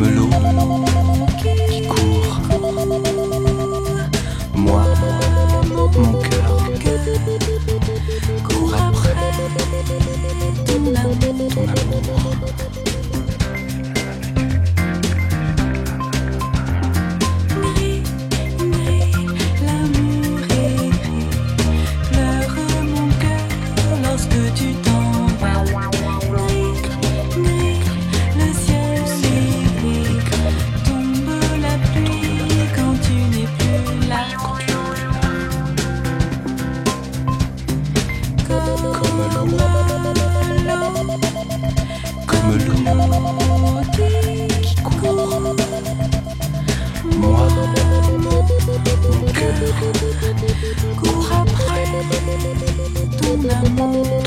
门路 comme l'eau, comme l'eau qui court. Moi, mon cœur court après ton amour.